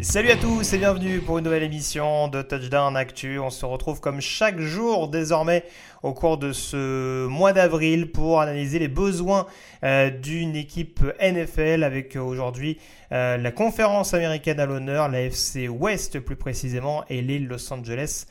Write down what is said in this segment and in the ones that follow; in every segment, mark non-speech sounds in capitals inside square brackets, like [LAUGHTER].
Salut à tous et bienvenue pour une nouvelle émission de Touchdown Actu. On se retrouve comme chaque jour désormais au cours de ce mois d'avril pour analyser les besoins euh, d'une équipe NFL avec aujourd'hui euh, la conférence américaine à l'honneur, la FC West plus précisément, et les Los Angeles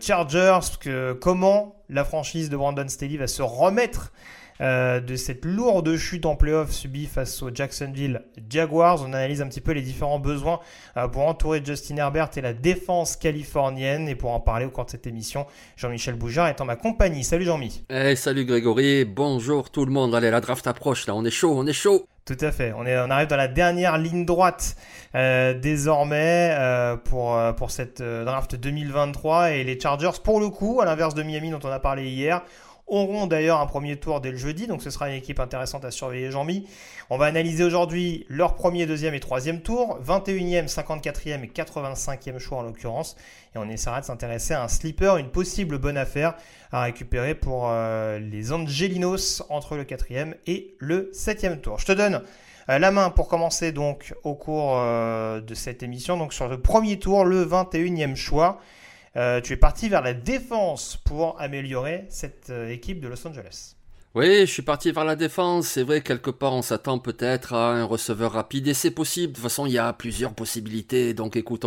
Chargers. Que, comment la franchise de Brandon Staley va se remettre euh, de cette lourde chute en playoff subie face aux Jacksonville Jaguars. On analyse un petit peu les différents besoins euh, pour entourer Justin Herbert et la défense californienne. Et pour en parler au cours de cette émission, Jean-Michel Boujard est en ma compagnie. Salut Jean-Mi. Hey, salut Grégory, bonjour tout le monde. Allez, la draft approche là, on est chaud, on est chaud. Tout à fait. On, est, on arrive dans la dernière ligne droite euh, désormais pour, pour cette draft 2023 et les Chargers, pour le coup, à l'inverse de Miami dont on a parlé hier, auront d'ailleurs un premier tour dès le jeudi, donc ce sera une équipe intéressante à surveiller Jean-Mi. On va analyser aujourd'hui leur premier, deuxième et troisième tour, 21e, 54e et 85e choix en l'occurrence, et on essaiera de s'intéresser à un sleeper, une possible bonne affaire à récupérer pour euh, les Angelinos entre le quatrième et le septième tour. Je te donne euh, la main pour commencer donc au cours euh, de cette émission, donc sur le premier tour, le 21e choix. Euh, tu es parti vers la défense pour améliorer cette euh, équipe de Los Angeles. Oui, je suis parti vers la défense. C'est vrai, quelque part, on s'attend peut-être à un receveur rapide et c'est possible. De toute façon, il y a plusieurs possibilités. Donc, écoute,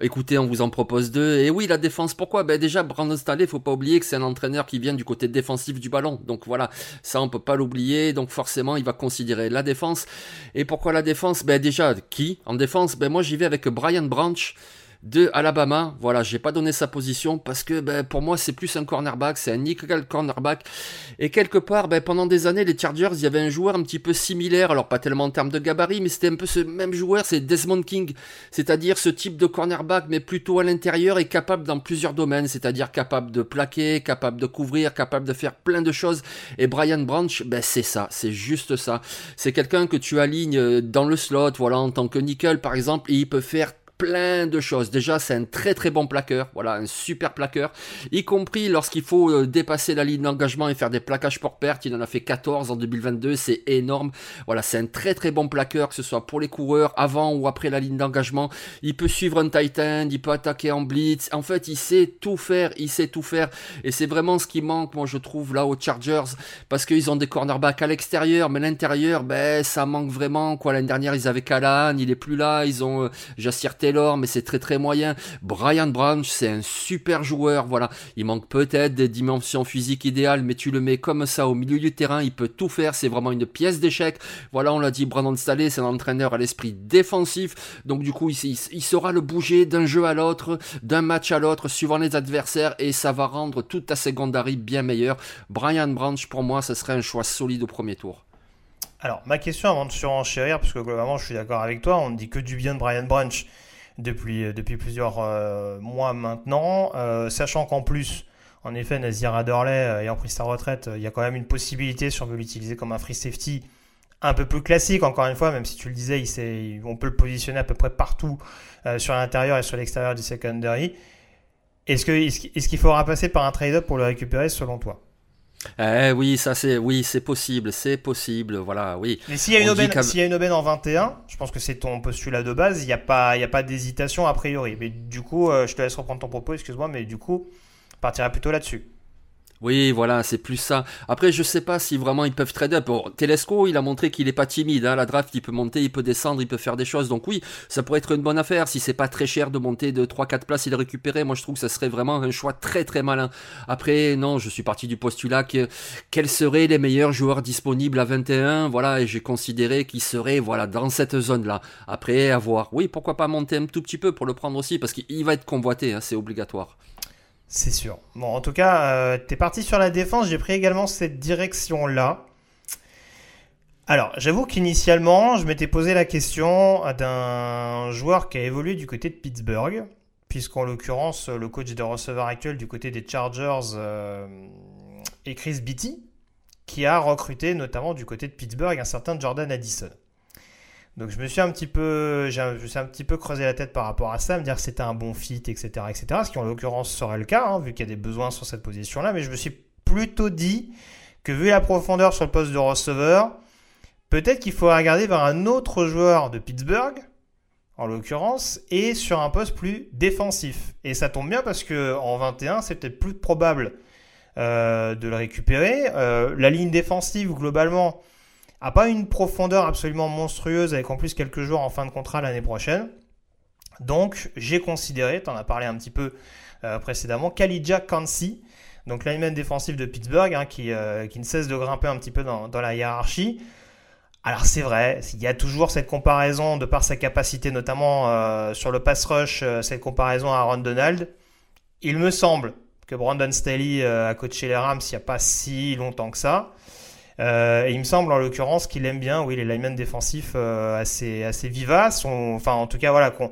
écoutez, on vous en propose deux. Et oui, la défense, pourquoi? Ben déjà, Brandon Staley, faut pas oublier que c'est un entraîneur qui vient du côté défensif du ballon. Donc voilà, ça, on peut pas l'oublier. Donc forcément, il va considérer la défense. Et pourquoi la défense? Ben déjà, qui en défense? Ben moi, j'y vais avec Brian Branch de Alabama. Voilà, j'ai pas donné sa position parce que ben, pour moi c'est plus un cornerback, c'est un nickel cornerback. Et quelque part, ben, pendant des années, les Chargers, il y avait un joueur un petit peu similaire, alors pas tellement en termes de gabarit, mais c'était un peu ce même joueur, c'est Desmond King, c'est-à-dire ce type de cornerback, mais plutôt à l'intérieur et capable dans plusieurs domaines, c'est-à-dire capable de plaquer, capable de couvrir, capable de faire plein de choses. Et Brian Branch, ben, c'est ça, c'est juste ça. C'est quelqu'un que tu alignes dans le slot, voilà, en tant que nickel par exemple, et il peut faire plein de choses. Déjà, c'est un très très bon plaqueur, voilà, un super plaqueur, y compris lorsqu'il faut euh, dépasser la ligne d'engagement et faire des plaquages pour perte. Il en a fait 14 en 2022, c'est énorme. Voilà, c'est un très très bon plaqueur, que ce soit pour les coureurs, avant ou après la ligne d'engagement. Il peut suivre un tight end, il peut attaquer en blitz. En fait, il sait tout faire, il sait tout faire. Et c'est vraiment ce qui manque, moi, je trouve, là, aux Chargers, parce qu'ils ont des cornerbacks à l'extérieur, mais l'intérieur, ben, ça manque vraiment, quoi. L'année dernière, ils avaient Callahan, il est plus là, ils ont euh, Mais c'est très très moyen. Brian Branch, c'est un super joueur, voilà. Il manque peut-être des dimensions physiques idéales, mais tu le mets comme ça au milieu du terrain, il peut tout faire, c'est vraiment une pièce d'échec. Voilà, on l'a dit, Brandon Staley, c'est un entraîneur à l'esprit défensif, donc du coup, il, il saura le bouger d'un jeu à l'autre, d'un match à l'autre, suivant les adversaires, et ça va rendre toute ta secondary bien meilleure. Brian Branch, pour moi, ce serait un choix solide au premier tour. Alors, ma question avant de surenchérir, parce que globalement, je suis d'accord avec toi, on ne dit que du bien de Brian Branch depuis, euh, depuis plusieurs euh, mois maintenant, euh, sachant qu'en plus, en effet, Nazir Adderley ayant pris sa retraite, il y a quand même une possibilité, si on veut l'utiliser comme un free safety, un peu plus classique, encore une fois, même si tu le disais, on peut le positionner à peu près partout sur l'intérieur et sur l'extérieur du secondary. Est-ce qu'il est qu'il faudra passer par un trade-up pour le récupérer selon toi? Eh oui, ça c'est oui, c'est possible, c'est possible, voilà, oui. Mais s'il y a une aubaine, s'il y a une aubaine en 21, je pense que c'est ton postulat de base, il n'y a pas il a pas d'hésitation a priori. Mais du coup, je te laisse reprendre ton propos, excuse-moi, mais du coup, partirai plutôt là-dessus. Oui, voilà, c'est plus ça. Après, je sais pas si vraiment ils peuvent trade up. Telesco, il a montré qu'il est pas timide. Hein. La draft, il peut monter, il peut descendre, il peut faire des choses. Donc oui, ça pourrait être une bonne affaire. Si c'est pas très cher de monter de 3-4 places et de récupérer, moi je trouve que ça serait vraiment un choix très très malin. Après, non, je suis parti du postulat que quels seraient les meilleurs joueurs disponibles à 21. Voilà, et j'ai considéré qu'ils seraient voilà dans cette zone-là. Après, à voir. Oui, pourquoi pas monter un tout petit peu pour le prendre aussi, parce qu'il va être convoité, hein, c'est obligatoire. C'est sûr. Bon, en tout cas, euh, t'es parti sur la défense, j'ai pris également cette direction-là. Alors, j'avoue qu'initialement, je m'étais posé la question d'un joueur qui a évolué du côté de Pittsburgh, puisqu'en l'occurrence, le coach de receveur actuel du côté des Chargers euh, est Chris Beatty, qui a recruté notamment du côté de Pittsburgh un certain Jordan Addison. Donc je me suis un petit peu, un petit peu creusé la tête par rapport à ça, me dire que c'était un bon fit, etc., etc. Ce qui en l'occurrence serait le cas, hein, vu qu'il y a des besoins sur cette position-là. Mais je me suis plutôt dit que vu la profondeur sur le poste de receveur, peut-être qu'il faudrait regarder vers un autre joueur de Pittsburgh, en l'occurrence, et sur un poste plus défensif. Et ça tombe bien parce que en 21, c'est peut-être plus probable euh, de le récupérer. Euh, la ligne défensive, globalement, a pas une profondeur absolument monstrueuse avec en plus quelques jours en fin de contrat l'année prochaine. Donc j'ai considéré, tu en as parlé un petit peu euh, précédemment, Kalidja Kansi, donc lineman défensif de Pittsburgh, hein, qui, euh, qui, ne cesse de grimper un petit peu dans, dans la hiérarchie. Alors c'est vrai, il y a toujours cette comparaison de par sa capacité, notamment euh, sur le pass rush, cette comparaison à Aaron Donald. Il me semble que Brandon Staley a coaché les Rams il n'y a pas si longtemps que ça. Euh, et il me semble en l'occurrence qu'il aime bien, oui, les linemen défensifs euh, assez, assez vivaces, enfin en tout cas voilà, qui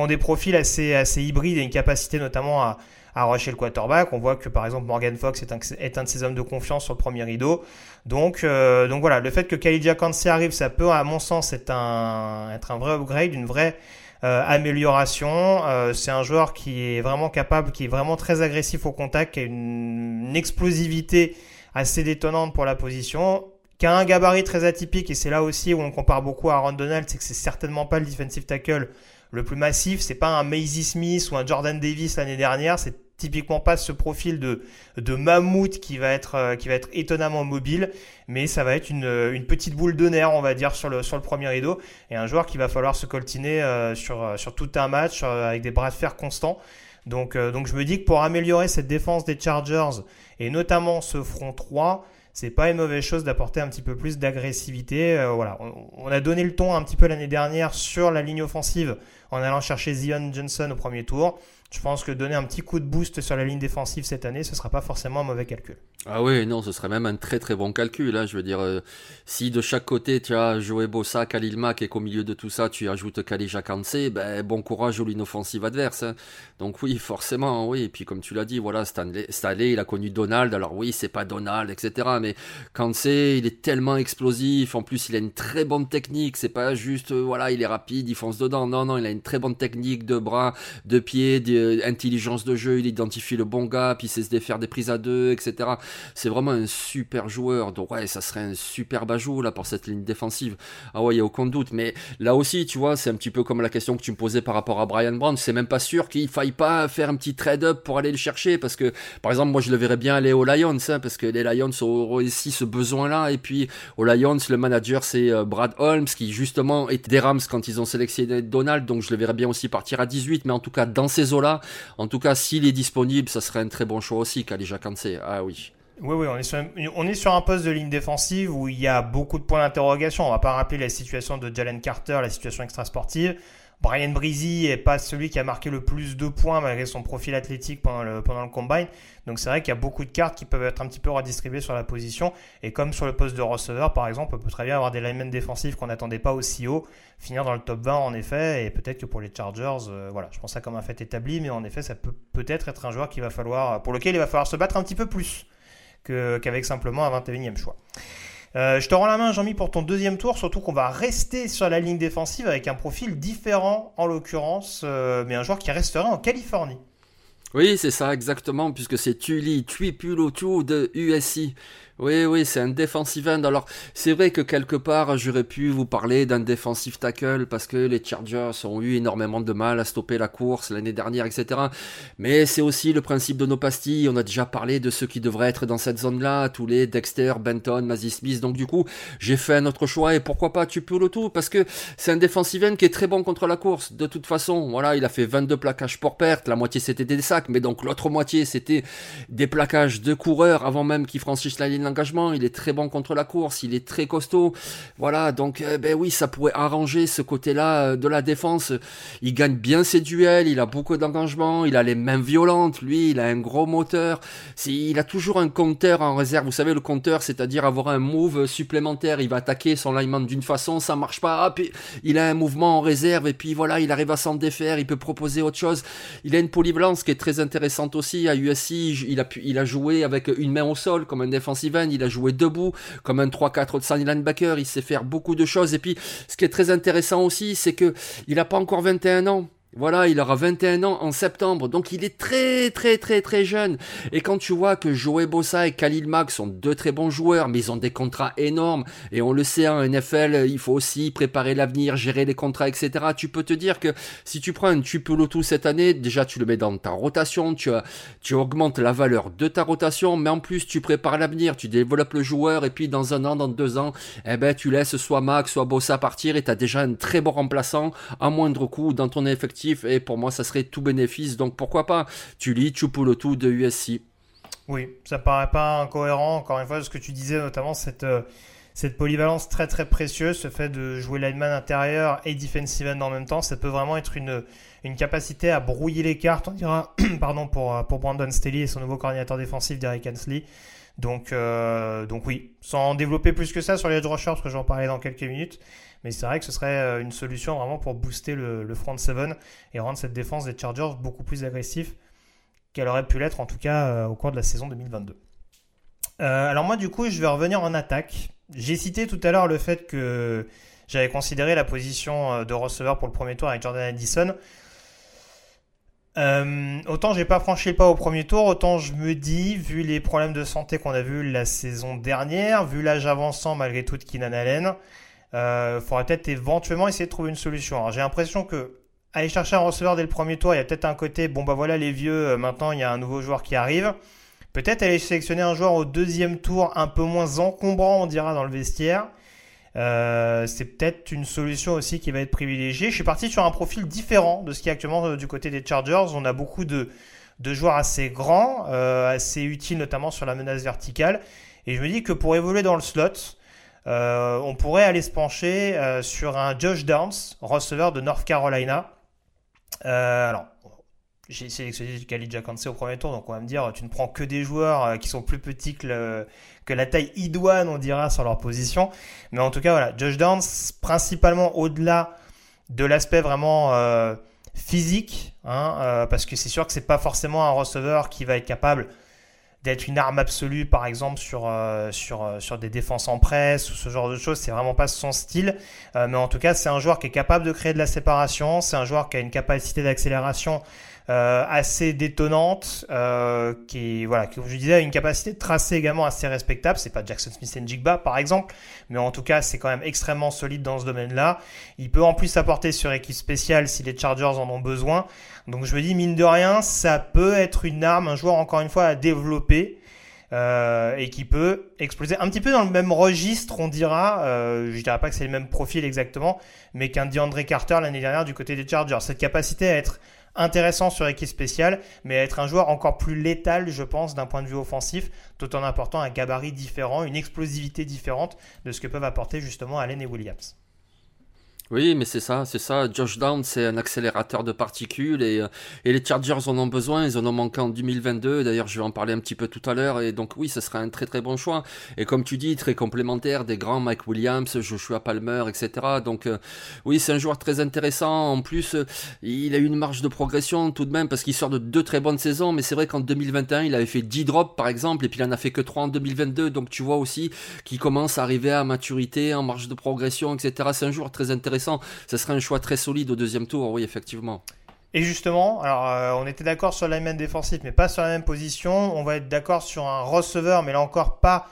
ont, des profils assez, assez hybrides et une capacité notamment à, à rusher le quarterback. On voit que par exemple Morgan Fox est un, est un de ses hommes de confiance sur le premier rideau. Donc, euh, donc voilà, le fait que Khalid Kansi arrive, ça peut à mon sens être un, être un vrai upgrade, une vraie amélioration. c'est un joueur qui est vraiment capable, qui est vraiment très agressif au contact, qui a une explosivité assez détonnante pour la position, qui a un gabarit très atypique, et c'est là aussi où on compare beaucoup à Aaron Donald, c'est que c'est certainement pas le defensive tackle le plus massif, c'est pas un Maisie Smith ou un Jordan Davis l'année dernière, c'est typiquement pas ce profil de, de mammouth qui va être euh, qui va être étonnamment mobile, mais ça va être une, une petite boule de nerf, on va dire sur le sur le premier rideau et un joueur qui va falloir se coltiner euh, sur euh, sur tout un match avec des bras de fer constants. Donc donc je me dis que pour améliorer cette défense des Chargers et notamment ce front 3, c'est pas une mauvaise chose d'apporter un petit peu plus d'agressivité. Euh, voilà, on, a donné le ton un petit peu l'année dernière sur la ligne offensive en allant chercher Zion Johnson au premier tour. Je pense que donner un petit coup de boost sur la ligne défensive cette année, ce sera pas forcément un mauvais calcul. Ah oui, non, ce serait même un très très bon calcul. Hein. je veux dire, euh, si de chaque côté tu as Joey Bossa, Khalil Mack et qu'au milieu de tout ça tu ajoutes Kalija Kansé, ben bon courage aux lignes offensives adverses. Hein. Donc oui, forcément, oui. Et puis comme tu l'as dit, voilà, Stanley, il a connu Donald. Alors oui, c'est pas Donald, etc. Mais Kansé, il est tellement explosif. En plus, il a une très bonne technique. C'est pas juste, euh, voilà, il est rapide, il fonce dedans. Non, non, il a une très bonne technique de bras, de pieds, d'intelligence de jeu. Il identifie le bon gars, puis il sait se défaire des prises à deux, etc c'est vraiment un super joueur. Donc ouais, ça serait un super ajout là pour cette ligne défensive. Ah ouais, il n'y a aucun doute. Mais là aussi, tu vois, c'est un petit peu comme la question que tu me posais par rapport à Brian Brown. C'est même pas sûr qu'il faille pas faire un petit trade-up pour aller le chercher. Parce que, par exemple, moi je le verrais bien aller aux Lions, hein, parce que les Lions auront ici ce besoin-là. Et puis aux Lions, le manager c'est euh, Brad Holmes, qui justement était des Rams quand ils ont sélectionné Donald. Donc je le verrais bien aussi partir à 18. Mais en tout cas, dans ces eaux-là, en tout cas, s'il est disponible, ça serait un très bon choix aussi, Kalija Kansé. Ah oui. Oui, oui, on est, sur un, on poste de ligne défensive où il y a beaucoup de points d'interrogation. On va pas rappeler la situation de Jalen Carter, la situation extrasportive. Brian Breezy est pas celui qui a marqué le plus de points malgré son profil athlétique pendant le, pendant le combine. Donc c'est vrai qu'il y a beaucoup de cartes qui peuvent être un petit peu redistribuées sur la position. Et comme sur le poste de receveur, par exemple, on peut très bien avoir des linemen défensifs qu'on n'attendait pas aussi haut, finir dans le top 20 en effet. Et peut-être que pour les Chargers, euh, voilà, je pense ça comme un fait établi, mais en effet, ça peut peut-être être un joueur qui va falloir, pour lequel il va falloir se battre un petit peu plus qu'avec simplement un 21e choix. Euh, je te rends la main, Jean-Mi, pour ton deuxième tour, surtout qu'on va rester sur la ligne défensive avec un profil différent en l'occurrence, euh, mais un joueur qui restera en Californie. Oui, c'est ça exactement, puisque c'est Tuli Tuipulotu de USI. Oui, oui, c'est un defensive end. Alors, c'est vrai que quelque part, j'aurais pu vous parler d'un defensive tackle parce que les Chargers ont eu énormément de mal à stopper la course l'année dernière, etc. Mais c'est aussi le principe de nos pastilles. On a déjà parlé de ceux qui devraient être dans cette zone-là, tous les Dexter, Benton, Mazzy Smith. Donc, du coup, j'ai fait un autre choix et pourquoi pas tu peux le tout parce que c'est un defensive end qui est très bon contre la course. De toute façon, voilà, il a fait 22 plaquages pour perte. La moitié c'était des sacs, mais donc l'autre moitié c'était des plaquages de coureurs avant même qu'ils franchissent la ligne engagement, il est très bon contre la course, il est très costaud. Voilà, donc eh ben oui, ça pourrait arranger ce côté-là euh, de la défense. Il gagne bien ses duels, il a beaucoup d'engagement, il a les mains violentes, lui, il a un gros moteur. Il a toujours un compteur en réserve. Vous savez, le compteur, c'est-à-dire avoir un move supplémentaire. Il va attaquer son lineman d'une façon, ça marche pas. Hop, il a un mouvement en réserve et puis voilà, il arrive à s'en défaire, il peut proposer autre chose. Il a une polyvalence qui est très intéressante aussi. À USC, il a, pu, il a joué avec une main au sol comme un il a joué debout comme un 3-4 de Sunny linebacker, il sait faire beaucoup de choses. Et puis, ce qui est très intéressant aussi, c'est que il n'a pas encore 21 ans. Voilà, il aura 21 ans en septembre, donc il est très très très très jeune. Et quand tu vois que Joey Bossa et Khalil Mack sont deux très bons joueurs, mais ils ont des contrats énormes, et on le sait en NFL, il faut aussi préparer l'avenir, gérer les contrats, etc. Tu peux te dire que si tu prends un tout cette année, déjà tu le mets dans ta rotation, tu, tu augmentes la valeur de ta rotation, mais en plus tu prépares l'avenir, tu développes le joueur, et puis dans un an, dans deux ans, eh ben tu laisses soit Mack, soit Bossa partir, et tu as déjà un très bon remplaçant à moindre coût dans ton effectif et pour moi ça serait tout bénéfice. Donc pourquoi pas? Tu lis tout de USC. Oui, ça paraît pas incohérent, encore une fois, ce que tu disais, notamment cette, euh, cette polyvalence très très précieuse, ce fait de jouer lineman intérieur et defensive end en même temps, ça peut vraiment être une, une capacité à brouiller les cartes, on dira, [CLEARS THROAT] pardon, pour, pour Brandon Staley et son nouveau coordinateur défensif, Derek Hensley. Donc, euh, donc oui, sans développer plus que ça sur les edge rushers, parce que j'en parlais dans quelques minutes, mais c'est vrai que ce serait euh, une solution vraiment pour booster le, front 7 et rendre cette défense des Chargers beaucoup plus agressive qu'elle aurait pu l'être en tout cas euh, au cours de la saison 2022. alors moi du coup je vais revenir en attaque. J'ai cité tout à l'heure le fait que j'avais considéré la position de receveur pour le premier tour avec Jordan Addison. Euh, autant j'ai pas franchi le pas au premier tour, autant je me dis, vu les problèmes de santé qu'on a vu la saison dernière, vu l'âge avançant malgré tout de Keenan Allen, euh, faudrait peut-être éventuellement essayer de trouver une solution. Alors j'ai l'impression que aller chercher un receveur dès le premier tour, il y a peut-être un côté, bon bah voilà les vieux, euh, maintenant il y a un nouveau joueur qui arrive. Peut-être aller sélectionner un joueur au deuxième tour un peu moins encombrant, on dira, dans le vestiaire. Euh, c'est peut-être une solution aussi qui va être privilégiée. Je suis parti sur un profil différent de ce qui est actuellement euh, du côté des Chargers. On a beaucoup de, de joueurs assez grands, euh, assez utiles notamment sur la menace verticale. Et je me dis que pour évoluer dans le slot, on pourrait aller se pencher sur un Josh Downs, receveur de North Carolina. alors, j'ai sélectionné Khalid Jakansé au premier tour, donc on va me dire, tu ne prends que des joueurs qui sont plus petits que, que la taille idoine, on dira, sur leur position. Mais en tout cas, voilà, Josh Downs, principalement au-delà de l'aspect vraiment euh, physique, hein, euh, parce que c'est sûr que c'est pas forcément un receveur qui va être capable d'être une arme absolue, par exemple, sur, euh, sur, sur des défenses en presse ou ce genre de choses. C'est vraiment pas son style. mais en tout cas, c'est un joueur qui est capable de créer de la séparation. C'est un joueur qui a une capacité d'accélération euh, assez détonnante, euh, qui voilà, comme je disais, a une capacité de tracer également assez respectable. C'est pas Jackson Smith et Jigba par exemple, mais en tout cas c'est quand même extrêmement solide dans ce domaine-là. Il peut en plus s'apporter sur équipe spéciale si les Chargers en ont besoin. Donc je me dis mine de rien, ça peut être une arme, un joueur encore une fois à développer. Euh, et qui peut exploser un petit peu dans le même registre, on dira. Euh, je dirais pas que c'est le même profil exactement, mais qu'un DeAndre Carter l'année dernière du côté des Chargers. Cette capacité à être intéressant sur équipe spéciale, mais être un joueur encore plus létal, je pense, d'un point de vue offensif, tout en apportant un gabarit différent, une explosivité différente de ce que peuvent apporter justement Allen et Williams. Oui, mais c'est ça, c'est ça. Josh Down, c'est un accélérateur de particules et, euh, et les Chargers en ont besoin. Ils en ont manqué en 2022. D'ailleurs, je vais en parler un petit peu tout à l'heure. Et donc, oui, ce serait un très très bon choix. Et comme tu dis, très complémentaire des grands Mike Williams, Joshua Palmer, etc. Donc, euh, oui, c'est un joueur très intéressant. En plus, euh, il a eu une marge de progression tout de même parce qu'il sort de deux très bonnes saisons. Mais c'est vrai qu'en 2021, il avait fait 10 drops par exemple, et puis il en a fait que 3 en 2022. Donc, tu vois aussi qu'il commence à arriver à maturité, en marge de progression, etc. C'est un joueur très intéressant ça serait un choix très solide au deuxième tour, oui, effectivement. Et justement, alors on était d'accord sur la même défensif, mais pas sur la même position. On va être d'accord sur un receveur, mais là encore pas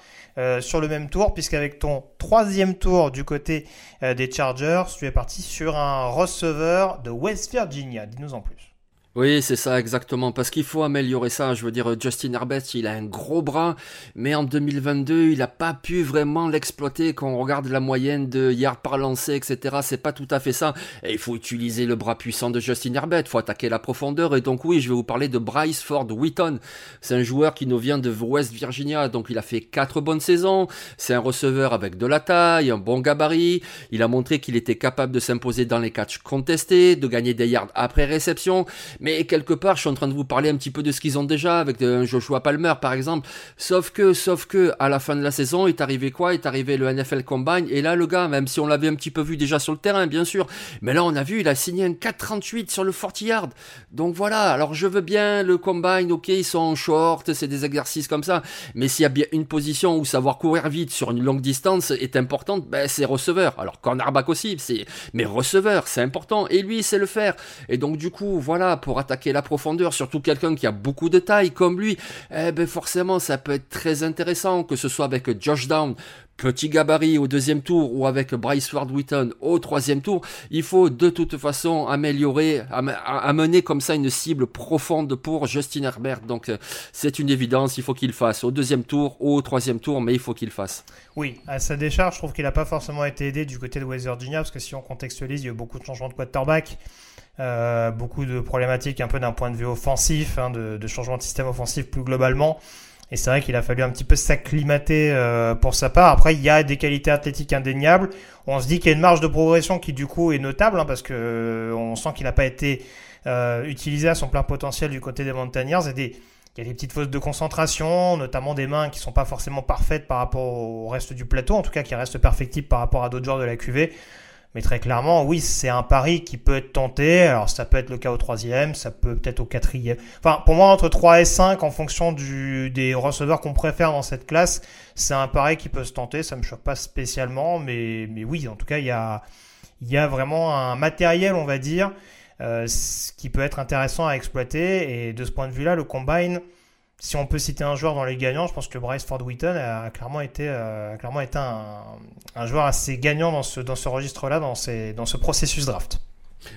sur le même tour, puisqu'avec ton troisième tour du côté des Chargers, tu es parti sur un receveur de West Virginia. Dis-nous en plus. Oui, c'est ça exactement, parce qu'il faut améliorer ça. Je veux dire, Justin Herbert, il a un gros bras, mais en 2022, il n'a pas pu vraiment l'exploiter. Quand on regarde la moyenne de yards par lancé, etc., c'est pas tout à fait ça. Et il faut utiliser le bras puissant de Justin Herbert, faut attaquer la profondeur. Et donc oui, je vais vous parler de Bryce Ford Wheaton. C'est un joueur qui nous vient de West Virginia, donc il a fait quatre bonnes saisons. C'est un receveur avec de la taille, un bon gabarit. Il a montré qu'il était capable de s'imposer dans les catchs contestés, de gagner des yards après réception. Mais quelque part, je suis en train de vous parler un petit peu de ce qu'ils ont déjà avec un Joshua Palmer par exemple. Sauf que, sauf que, à la fin de la saison, est arrivé quoi? Est arrivé le NFL Combine. Et là, le gars, même si on l'avait un petit peu vu déjà sur le terrain, bien sûr, mais là, on a vu, il a signé un 4,38 sur le 40 yard. Donc voilà. Alors je veux bien le Combine. Ok, ils sont en short, c'est des exercices comme ça. Mais s'il y a bien une position où savoir courir vite sur une longue distance est importante, ben c'est receveur. Alors cornerback aussi, c'est mais receveur, c'est important. Et lui, sait le faire. Et donc du coup, voilà pour attaquer la profondeur, surtout quelqu'un qui a beaucoup de taille comme lui, eh ben forcément ça peut être très intéressant, que ce soit avec Josh Down, petit gabarit au deuxième tour ou avec Bryce Ward Wheaton au troisième tour, il faut de toute façon améliorer, amener comme ça une cible profonde pour Justin Herbert. Donc euh, c'est une évidence, il faut qu'il fasse au deuxième tour, au troisième tour, mais il faut qu'il fasse. Oui, à sa décharge, je trouve qu'il n'a pas forcément été aidé du côté de West Virginia, parce que si on contextualise, il y a eu beaucoup de changements de quarterback. Euh, beaucoup de problématiques un peu d'un point de vue offensif, hein, de, de changement de système offensif plus globalement. Et c'est vrai qu'il a fallu un petit peu s'acclimater euh, pour sa part. Après, il y a des qualités athlétiques indéniables. On se dit qu'il y a une marge de progression qui du coup est notable hein, parce que euh, on sent qu'il n'a pas été euh, utilisé à son plein potentiel du côté des Montagnards. Il y a des petites fausses de concentration, notamment des mains qui sont pas forcément parfaites par rapport au reste du plateau, en tout cas qui restent perfectibles par rapport à d'autres joueurs de la QV. Mais très clairement, oui, c'est un pari qui peut être tenté. Alors ça peut être le cas au troisième, ça peut peut-être au quatrième. Enfin, pour moi, entre 3 et 5, en fonction du, des receveurs qu'on préfère dans cette classe, c'est un pari qui peut se tenter. Ça me choque pas spécialement, mais, mais oui, en tout cas, il y a, il y a vraiment un matériel, on va dire, euh, qui peut être intéressant à exploiter. Et de ce point de vue-là, le combine si on peut citer un joueur dans les gagnants, je pense que Bryce Ford Wheaton a clairement été, euh, un, joueur assez gagnant dans ce, dans ce registre-là, dans, dans ce processus draft.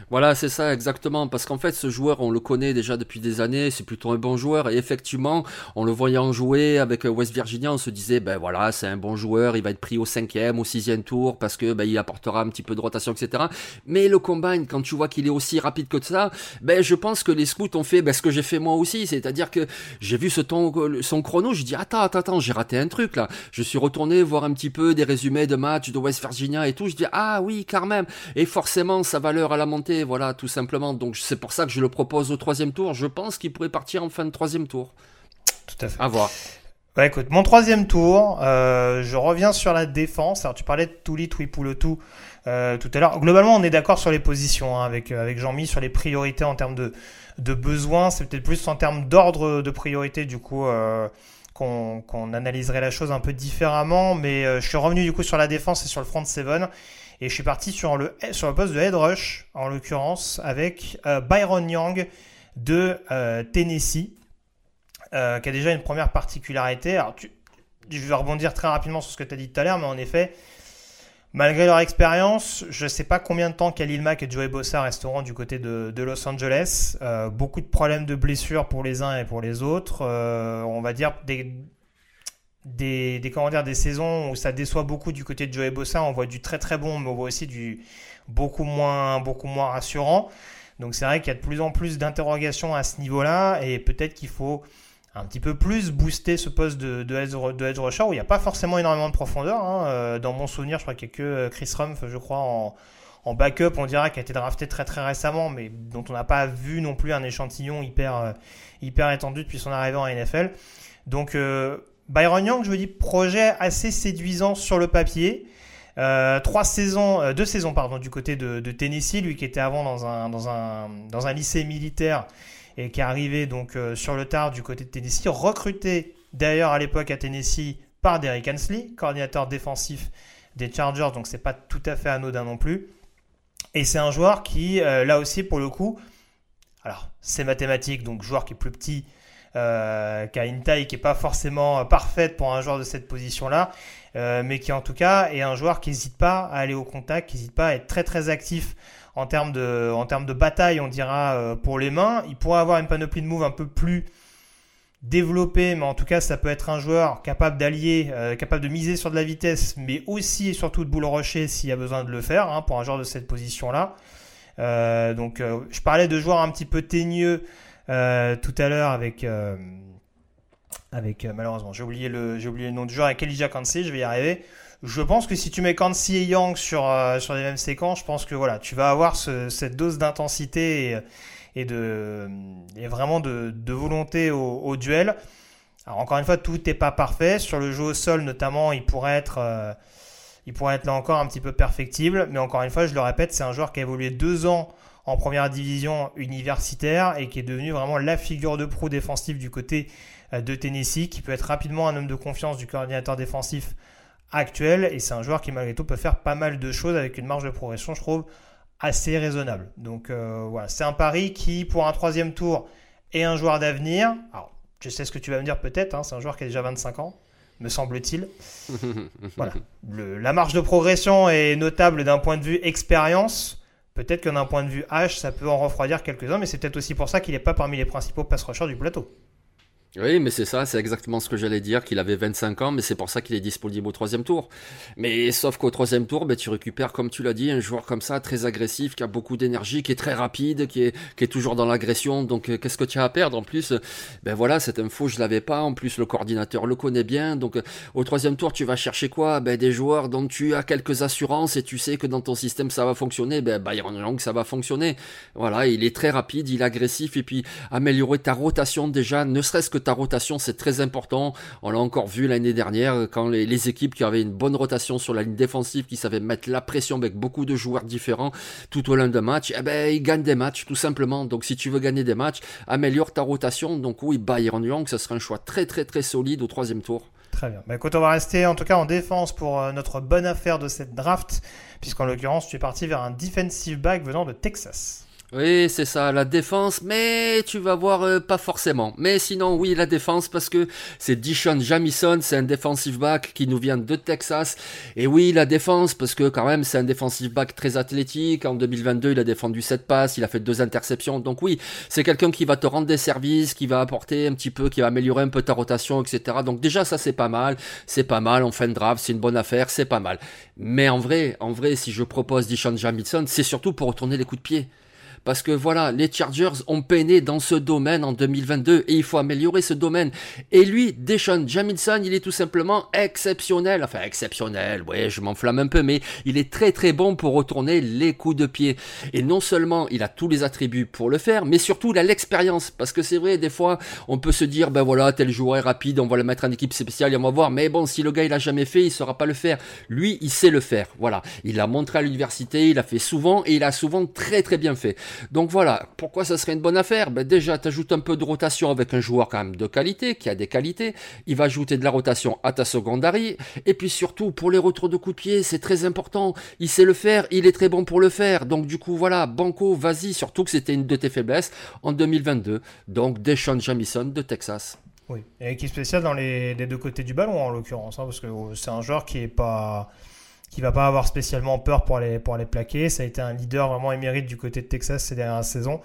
Voilà, c'est ça exactement, parce qu'en fait, ce joueur, on le connaît déjà depuis des années, c'est plutôt un bon joueur, et effectivement, en le voyant jouer avec West Virginia, on se disait, ben voilà, c'est un bon joueur, il va être pris au cinquième, au sixième tour, parce que ben, il apportera un petit peu de rotation, etc. Mais le combine, quand tu vois qu'il est aussi rapide que ça, ben je pense que les scouts ont fait ben, ce que j'ai fait moi aussi, c'est-à-dire que j'ai vu ce ton, son chrono, je dis, attends, attends, attends, j'ai raté un truc là. Je suis retourné voir un petit peu des résumés de matchs de West Virginia et tout, je dis, ah oui, quand même, et forcément, sa valeur à la voilà, tout simplement. Donc c'est pour ça que je le propose au troisième tour. Je pense qu'il pourrait partir en fin de troisième tour. Tout à fait. À voir. Bah écoute, mon troisième tour, euh, je reviens sur la défense. Alors tu parlais de Touli, Twipulotu euh, tout à l'heure. Globalement, on est d'accord sur les positions hein, avec, euh, avec Jean-Mi, sur les priorités en termes de, de besoins. C'est peut-être plus en termes d'ordre de priorité du coup euh, qu'on analyserait la chose un peu différemment. Mais je suis revenu du coup sur la défense et sur le front seven. Et je suis parti sur le, sur le poste de head rush, en l'occurrence, avec euh, Byron Young de euh, Tennessee, euh, qui a déjà une première particularité. Alors, je vais rebondir très rapidement sur ce que tu as dit tout à l'heure, mais en effet, malgré leur expérience, je ne sais pas combien de temps Khalil Mack et Joey Bossa resteront du côté de, de Los Angeles. beaucoup de problèmes de blessures pour les uns et pour les autres. on va dire des des, des, comment dire, des saisons où ça déçoit beaucoup du côté de Joey Bossa. On voit du très très bon, mais on voit aussi du beaucoup moins, beaucoup moins rassurant. Donc c'est vrai qu'il y a de plus en plus d'interrogations à ce niveau-là et peut-être qu'il faut un petit peu plus booster ce poste de, edge, de rusher où il n'y a pas forcément énormément de profondeur. Hein. Euh, dans mon souvenir, je crois qu'il n'y a que euh, Chris Rumpf, je crois, en, en backup, on dirait, qui a été drafté très très récemment, mais dont on n'a pas vu non plus un échantillon hyper, euh, hyper étendu depuis son arrivée en NFL. Donc Byron Young, je veux dire, projet assez séduisant sur le papier. Euh, trois saisons, euh, deux saisons pardon, du côté de, Tennessee, lui qui était avant dans un, dans un, dans un lycée militaire et qui est arrivé donc euh, sur le tard du côté de Tennessee, recruté d'ailleurs à l'époque à Tennessee par Derrick Hensley, coordinateur défensif des Chargers, donc c'est pas tout à fait anodin non plus. Et c'est un joueur qui, là aussi pour le coup, Alors, c'est mathématique, donc joueur qui est plus petit, euh, qui a une taille qui n'est pas forcément parfaite pour un joueur de cette position-là, euh, mais qui en tout cas est un joueur qui n'hésite pas à aller au contact, qui n'hésite pas à être très très actif en termes de, en termes de bataille, on dira, euh, pour les mains. Il pourrait avoir une panoplie de moves un peu plus développée, mais en tout cas, ça peut être un joueur capable d'allier, capable de miser sur de la vitesse, mais aussi et surtout de boule rocher s'il y a besoin de le faire, hein, pour un joueur de cette position-là. donc, je parlais de joueurs un petit peu teigneux euh, tout à l'heure avec euh, avec euh, malheureusement j'ai oublié le j'ai oublié le nom du joueur avec Elijah Kansi je vais y arriver. Je pense que si tu mets Kansi et Young sur sur les mêmes séquences je pense que voilà tu vas avoir cette dose d'intensité et, de et vraiment de, de volonté au, duel. Alors encore une fois tout n'est pas parfait. Sur le jeu au sol notamment il pourrait être il pourrait être là encore un petit peu perfectible. Mais encore une fois je le répète c'est un joueur qui a évolué deux ans en première division universitaire et qui est devenu vraiment la figure de proue défensive du côté euh, de Tennessee, qui peut être rapidement un homme de confiance du coordinateur défensif actuel. Et c'est un joueur qui, malgré tout, peut faire pas mal de choses avec une marge de progression, je trouve, assez raisonnable. Donc euh, voilà, c'est un pari qui, pour un troisième tour, est un joueur d'avenir. Alors, je sais ce que tu vas me dire peut-être, hein, c'est un joueur qui a déjà 25 ans me semble-t-il. [LAUGHS] voilà. la marge de progression est notable d'un point de vue expérience. Peut-être que d'un point de vue H, ça peut en refroidir quelques-uns, mais c'est peut-être aussi pour ça qu'il n'est pas parmi les principaux pass rushers du plateau. Oui, mais c'est ça, c'est exactement ce que j'allais dire, qu'il avait 25 ans, mais c'est pour ça qu'il est disponible au troisième tour. Mais sauf qu'au troisième tour, ben, tu récupères, comme tu l'as dit, un joueur comme ça, très agressif, qui a beaucoup d'énergie, qui est très rapide, qui est, toujours dans l'agression. Donc euh, qu'est-ce que tu as à perdre En plus, ben voilà, cette info, je l'avais pas. En plus, le coordinateur le connaît bien. Donc au troisième tour, tu vas chercher quoi? Ben, Des joueurs dont tu as quelques assurances et tu sais que dans ton système, ça va fonctionner. Ben, Bayern Young, ça va fonctionner. Voilà, il est très rapide, il est agressif, et puis améliorer ta rotation déjà, ne serait-ce que ta rotation, c'est très important. On l'a encore vu l'année dernière quand les, équipes qui avaient une bonne rotation sur la ligne défensive, qui savaient mettre la pression avec beaucoup de joueurs différents tout au long d'un match, eh ben, ils gagnent des matchs tout simplement. Donc si tu veux gagner des matchs, améliore ta rotation. Donc oui, Bayern Young, ce sera un choix très très très solide au troisième tour. Très bien. Bah, écoute, on va rester en tout cas en défense pour euh, notre bonne affaire de cette draft, puisqu'en l'occurrence, tu es parti vers un defensive back venant de Texas. Oui, c'est ça, la défense, mais tu vas voir euh, pas forcément. Mais sinon, oui, la défense, parce que c'est Dishon Jamison, c'est un defensive back qui nous vient de Texas. Et oui, la défense, parce que quand même, c'est un defensive back très athlétique. En 2022, il a défendu 7 passes, il a fait deux interceptions. Donc oui, c'est quelqu'un qui va te rendre des services, qui va apporter un petit peu, qui va améliorer un peu ta rotation, etc. Donc déjà, ça c'est pas mal. C'est pas mal, en fin de draft, c'est une bonne affaire, c'est pas mal. Mais en vrai, en vrai, si je propose Dishon Jamison, c'est surtout pour retourner les coups de pied. Parce que voilà, les Chargers ont peiné dans ce domaine en 2022 et il faut améliorer ce domaine. Et lui, Deshaun Jamilson, il est tout simplement exceptionnel. Enfin, exceptionnel, ouais, je m'enflamme un peu, mais il est très très bon pour retourner les coups de pied. Et non seulement il a tous les attributs pour le faire, mais surtout il a l'expérience. Parce que c'est vrai, des fois, on peut se dire, ben voilà, tel joueur est rapide, on va le mettre en équipe spéciale et on va voir. Mais bon, si le gars il a jamais fait, il saura pas le faire. Lui, il sait le faire. Voilà. Il l'a montré à l'université, il a fait souvent et il a souvent très très bien fait. Donc voilà, pourquoi ça serait une bonne affaire? Ben Déjà, tu ajoutes un peu de rotation avec un joueur quand même de qualité, qui a des qualités. Il va ajouter de la rotation à ta secondary. Et puis surtout, pour les retours de coups de pied, c'est très important. Il sait le faire, il est très bon pour le faire. Donc du coup, voilà, Banco, vas-y. Surtout que c'était une de tes faiblesses en 2022. Donc Deshaun Jamison de Texas. Oui, et qui spécial dans les, deux côtés du ballon en l'occurrence, hein, parce que c'est un joueur qui est pas qui va pas avoir spécialement peur pour aller, pour aller plaquer. Ça a été un leader vraiment émérite du côté de Texas ces dernières saisons.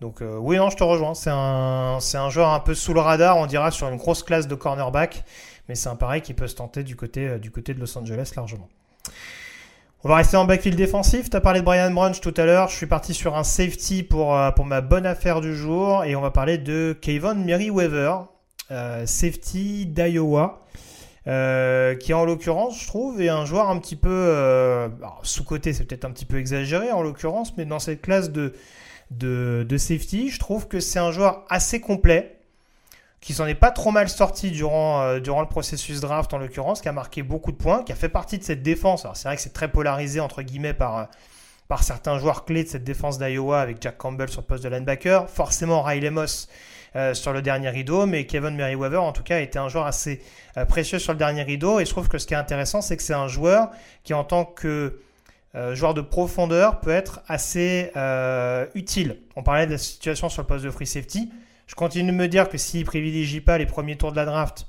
Donc euh, oui, non, je te rejoins. C'est un, c'est un joueur un peu sous le radar, on dira, sur une grosse classe de cornerback. Mais c'est un pareil qui peut se tenter du côté, euh, du côté de Los Angeles largement. On va rester en backfield défensif. Tu as parlé de Brian Brunch tout à l'heure. Je suis parti sur un safety pour, euh, pour ma bonne affaire du jour. Et on va parler de Kevin Merriweather, safety d'Iowa. Euh, qui en l'occurrence, je trouve, est un joueur un petit peu euh, sous-côté, c'est peut-être un petit peu exagéré en l'occurrence, mais dans cette classe de, safety, je trouve que c'est un joueur assez complet, qui s'en est pas trop mal sorti durant, euh, durant le processus draft en l'occurrence, qui a marqué beaucoup de points, qui a fait partie de cette défense. Alors c'est vrai que c'est très polarisé entre guillemets par, par certains joueurs clés de cette défense d'Iowa avec Jack Campbell sur le poste de linebacker, forcément Riley Moss euh, sur le dernier rideau, mais Kevin Merriweather en tout cas était un joueur assez euh, précieux sur le dernier rideau et je trouve que ce qui est intéressant c'est que c'est un joueur qui en tant que joueur de profondeur peut être assez utile. On parlait de la situation sur le poste de free safety. Je continue de me dire que s'ils ne privilégient pas les premiers tours de la draft,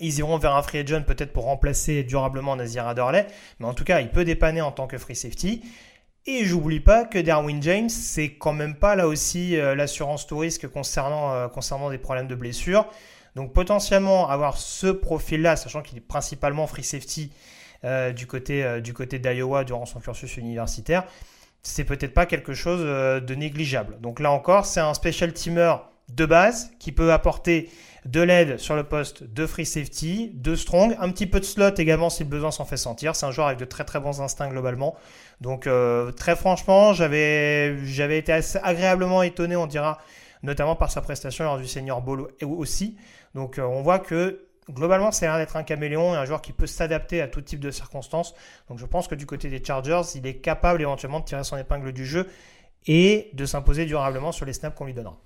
ils iront vers un free agent peut-être pour remplacer durablement Nazir Adderley. Mais en tout cas, il peut dépanner en tant que free safety. Et j'oublie pas que Darwin James, c'est quand même pas là aussi euh, l'assurance tout risque concernant, euh, concernant des problèmes de blessure. Donc potentiellement avoir ce profil-là, sachant qu'il est principalement free safety euh, du côté, du côté d'Iowa durant son cursus universitaire, c'est peut-être pas quelque chose de négligeable. Donc là encore, c'est un special teamer de base qui peut apporter de l'aide sur le poste de free safety, de strong, un petit peu de slot également si le besoin s'en fait sentir. C'est un joueur avec de très très bons instincts globalement. Donc euh, très franchement, j'avais j'avais été assez agréablement étonné, on dira, notamment par sa prestation lors du Senior Bowl aussi. Donc euh, on voit que globalement, c'est l'air d'être un caméléon et un joueur qui peut s'adapter à tout type de circonstances. Donc je pense que du côté des Chargers, il est capable éventuellement de tirer son épingle du jeu et de s'imposer durablement sur les snaps qu'on lui donnera.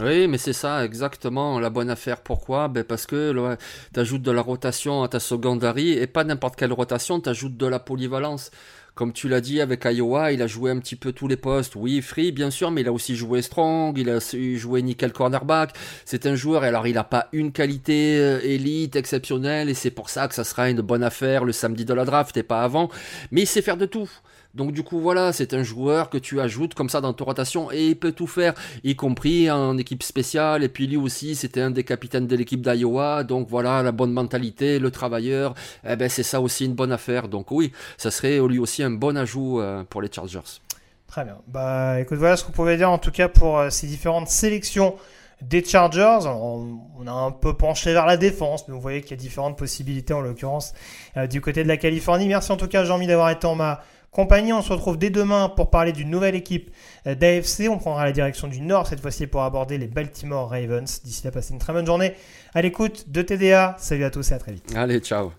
Oui, mais c'est ça exactement la bonne affaire. Pourquoi? Ben Parce que tu ajoutes de la rotation à ta secondary et pas n'importe quelle rotation, tu ajoutes de la polyvalence. Comme tu l'as dit avec Iowa, il a joué un petit peu tous les postes. Oui, free bien sûr, mais il a aussi joué strong, il a joué nickel cornerback. C'est un joueur, alors il n'a pas une qualité euh, élite exceptionnelle et c'est pour ça que ça sera une bonne affaire le samedi de la draft et pas avant. Mais il sait faire de tout. Donc du coup voilà, c'est un joueur que tu ajoutes comme ça dans ta rotation et il peut tout faire, y compris en équipe spéciale. Et puis lui aussi, c'était un des capitaines de l'équipe d'Iowa. Donc voilà, la bonne mentalité, le travailleur, eh ben c'est ça aussi une bonne affaire. Donc oui, ça serait lui aussi un bon ajout euh, pour les Chargers. Très bien. Bah écoute, voilà ce qu'on pouvait dire en tout cas pour euh, ces différentes sélections des Chargers. On, a un peu penché vers la défense, mais vous voyez qu'il y a différentes possibilités en l'occurrence euh, du côté de la Californie. Merci en tout cas Jean-Mi d'avoir été en ma compagnie. On se retrouve dès demain pour parler d'une nouvelle équipe euh, d'AFC. On prendra la direction du Nord cette fois-ci pour aborder les Baltimore Ravens. D'ici là, passez une très bonne journée à l'écoute de TDA. Salut à tous et à très vite. Allez, ciao.